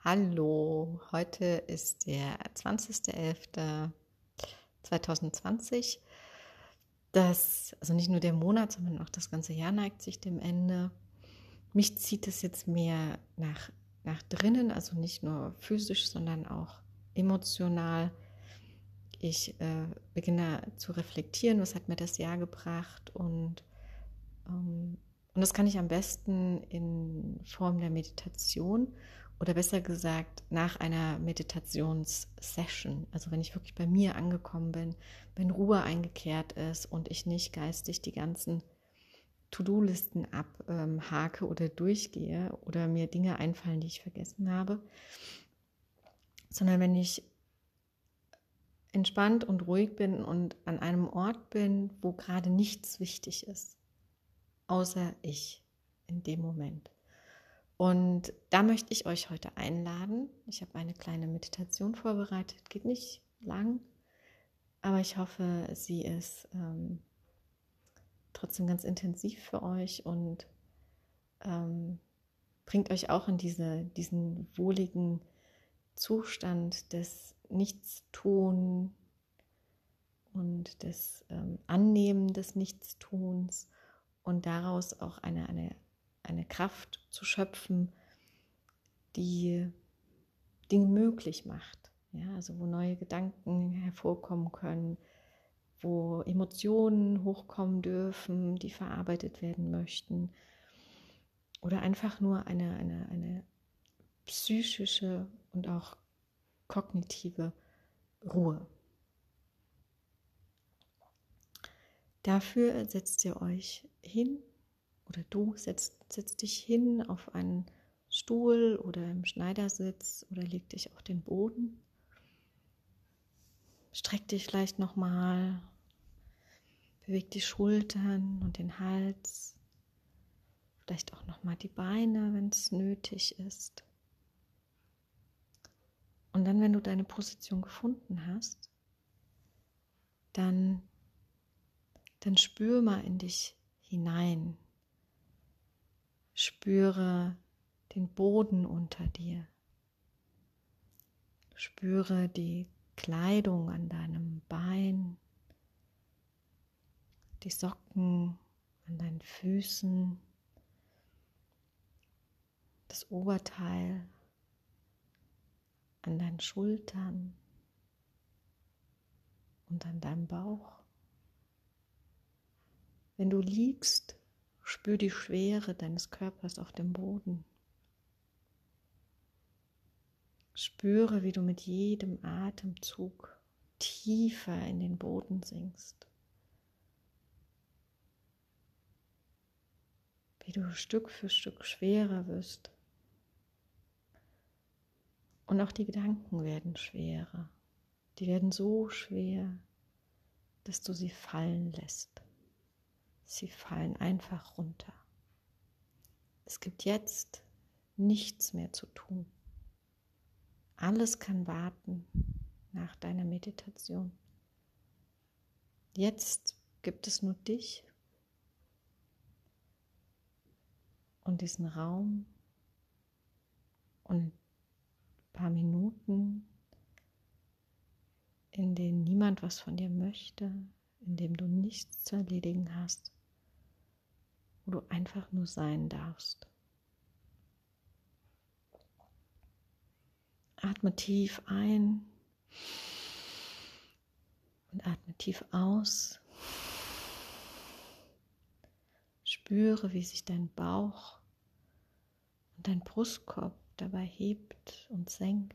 Hallo, heute ist der 20.11.2020. Das, also nicht nur der Monat, sondern auch das ganze Jahr neigt sich dem Ende. Mich zieht es jetzt mehr nach, nach drinnen, also nicht nur physisch, sondern auch emotional. Ich äh, beginne zu reflektieren, was hat mir das Jahr gebracht und, ähm, und das kann ich am besten in Form der Meditation oder besser gesagt nach einer Meditationssession. Also wenn ich wirklich bei mir angekommen bin, wenn Ruhe eingekehrt ist und ich nicht geistig die ganzen To-Do-Listen abhake ähm, oder durchgehe oder mir Dinge einfallen, die ich vergessen habe, sondern wenn ich entspannt und ruhig bin und an einem Ort bin, wo gerade nichts wichtig ist, außer ich in dem Moment. Und da möchte ich euch heute einladen. Ich habe eine kleine Meditation vorbereitet, geht nicht lang, aber ich hoffe, sie ist ähm, trotzdem ganz intensiv für euch und ähm, bringt euch auch in diese, diesen wohligen Zustand des Nichtstun und des ähm, Annehmen des Nichtstuns und daraus auch eine, eine, eine Kraft zu schöpfen, die Dinge möglich macht. Ja, also wo neue Gedanken hervorkommen können, wo Emotionen hochkommen dürfen, die verarbeitet werden möchten. Oder einfach nur eine, eine, eine psychische und auch kognitive Ruhe. Dafür setzt ihr euch hin oder du setzt, setzt dich hin auf einen Stuhl oder im Schneidersitz oder leg dich auf den Boden. Streck dich vielleicht nochmal, beweg die Schultern und den Hals, vielleicht auch nochmal die Beine, wenn es nötig ist. Und dann, wenn du deine Position gefunden hast, dann, dann spür mal in dich hinein. Spüre den Boden unter dir. Spüre die Kleidung an deinem Bein, die Socken an deinen Füßen, das Oberteil an deinen Schultern und an deinem Bauch. Wenn du liegst, spür die Schwere deines Körpers auf dem Boden. Spüre, wie du mit jedem Atemzug tiefer in den Boden sinkst. Wie du Stück für Stück schwerer wirst und auch die Gedanken werden schwerer. Die werden so schwer, dass du sie fallen lässt. Sie fallen einfach runter. Es gibt jetzt nichts mehr zu tun. Alles kann warten nach deiner Meditation. Jetzt gibt es nur dich und diesen Raum und paar Minuten, in denen niemand was von dir möchte, in dem du nichts zu erledigen hast, wo du einfach nur sein darfst. Atme tief ein und atme tief aus. Spüre, wie sich dein Bauch und dein Brustkorb dabei hebt und senkt.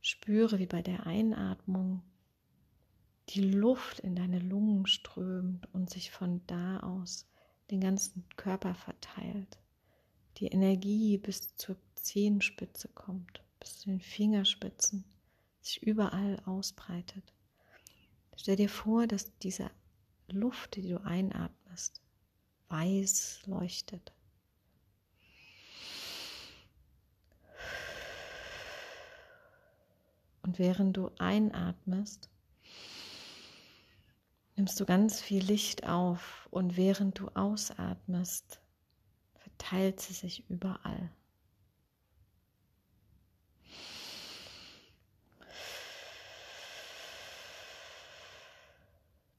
Spüre, wie bei der Einatmung die Luft in deine Lungen strömt und sich von da aus den ganzen Körper verteilt. Die Energie bis zur Zehenspitze kommt, bis zu den Fingerspitzen, sich überall ausbreitet. Stell dir vor, dass diese Luft, die du einatmest, weiß leuchtet. Und während du einatmest, nimmst du ganz viel Licht auf und während du ausatmest, verteilt sie sich überall.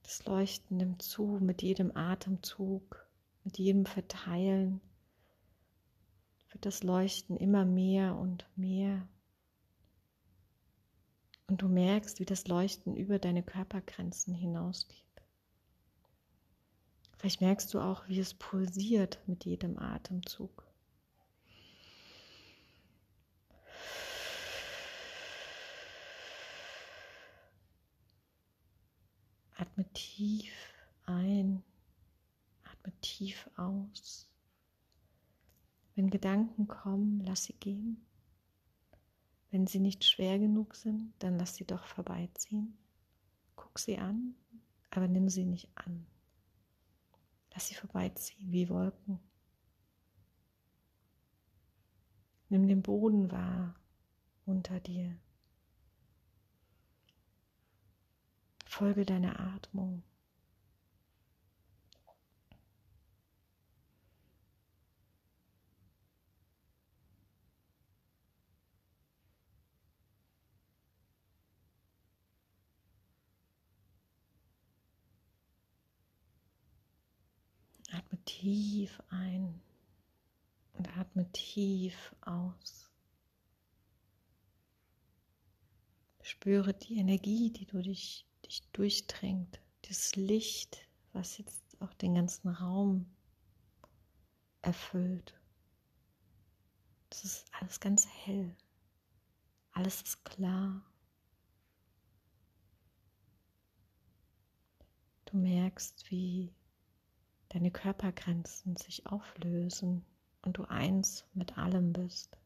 Das Leuchten nimmt zu mit jedem Atemzug, mit jedem Verteilen wird das Leuchten immer mehr und mehr. Und du merkst, wie das Leuchten über deine Körpergrenzen hinausgeht. Vielleicht merkst du auch, wie es pulsiert mit jedem Atemzug. Atme tief ein, atme tief aus. Wenn Gedanken kommen, lass sie gehen. Wenn sie nicht schwer genug sind, dann lass sie doch vorbeiziehen. Guck sie an, aber nimm sie nicht an. Lass sie vorbeiziehen wie Wolken. Nimm den Boden wahr unter dir. Folge deiner Atmung. Atme tief ein und atme tief aus. Spüre die Energie, die du dich, dich durchdrängt, das Licht, was jetzt auch den ganzen Raum erfüllt. Es ist alles ganz hell. Alles ist klar. Du merkst, wie deine Körpergrenzen sich auflösen und du eins mit allem bist.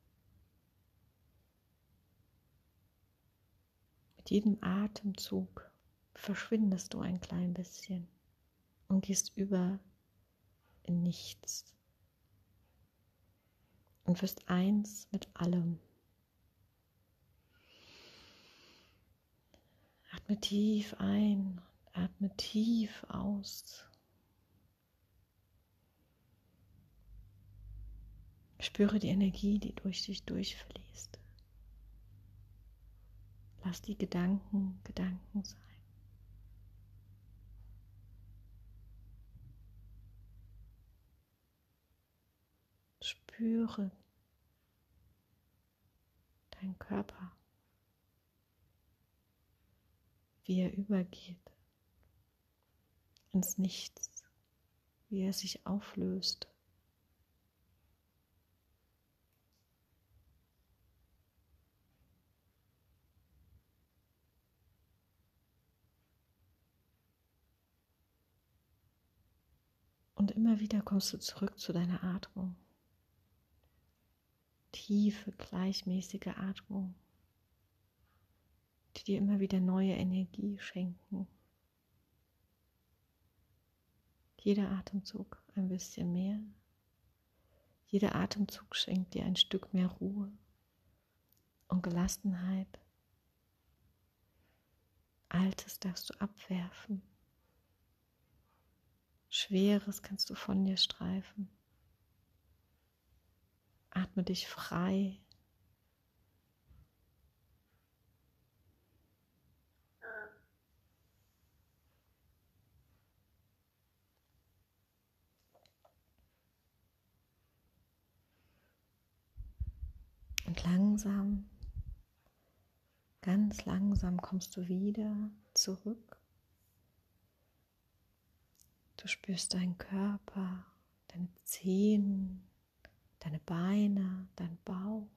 Mit jedem Atemzug verschwindest du ein klein bisschen und gehst über in nichts und wirst eins mit allem. Atme tief ein atme tief aus. Spüre die Energie, die durch dich durchfließt. Lass die Gedanken Gedanken sein. Spüre deinen Körper, wie er übergeht ins Nichts, wie er sich auflöst. Und immer wieder kommst du zurück zu deiner Atmung. Tiefe, gleichmäßige Atmung, die dir immer wieder neue Energie schenken. Jeder Atemzug ein bisschen mehr. Jeder Atemzug schenkt dir ein Stück mehr Ruhe und Gelassenheit. Altes darfst du abwerfen. Schweres kannst du von dir streifen. Atme dich frei. Und langsam, ganz langsam kommst du wieder zurück Du spürst deinen Körper, deine Zehen, deine Beine, deinen Bauch,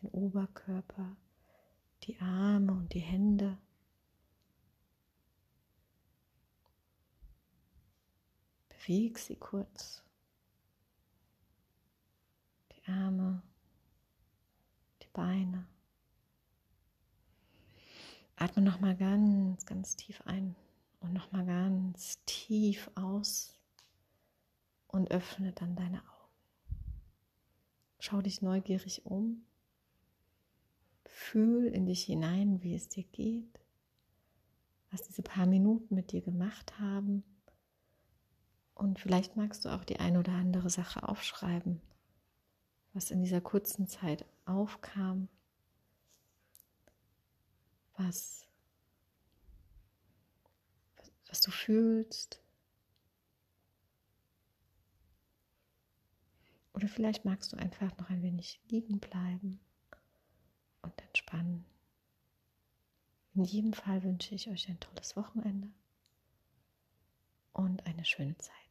den Oberkörper, die Arme und die Hände. Beweg sie kurz. Die Arme, die Beine. Atme noch mal ganz, ganz tief ein. Und nochmal ganz tief aus und öffne dann deine Augen. Schau dich neugierig um. Fühl in dich hinein, wie es dir geht, was diese paar Minuten mit dir gemacht haben. Und vielleicht magst du auch die eine oder andere Sache aufschreiben, was in dieser kurzen Zeit aufkam, was, was du fühlst. Oder vielleicht magst du einfach noch ein wenig liegen bleiben und entspannen. In jedem Fall wünsche ich euch ein tolles Wochenende und eine schöne Zeit.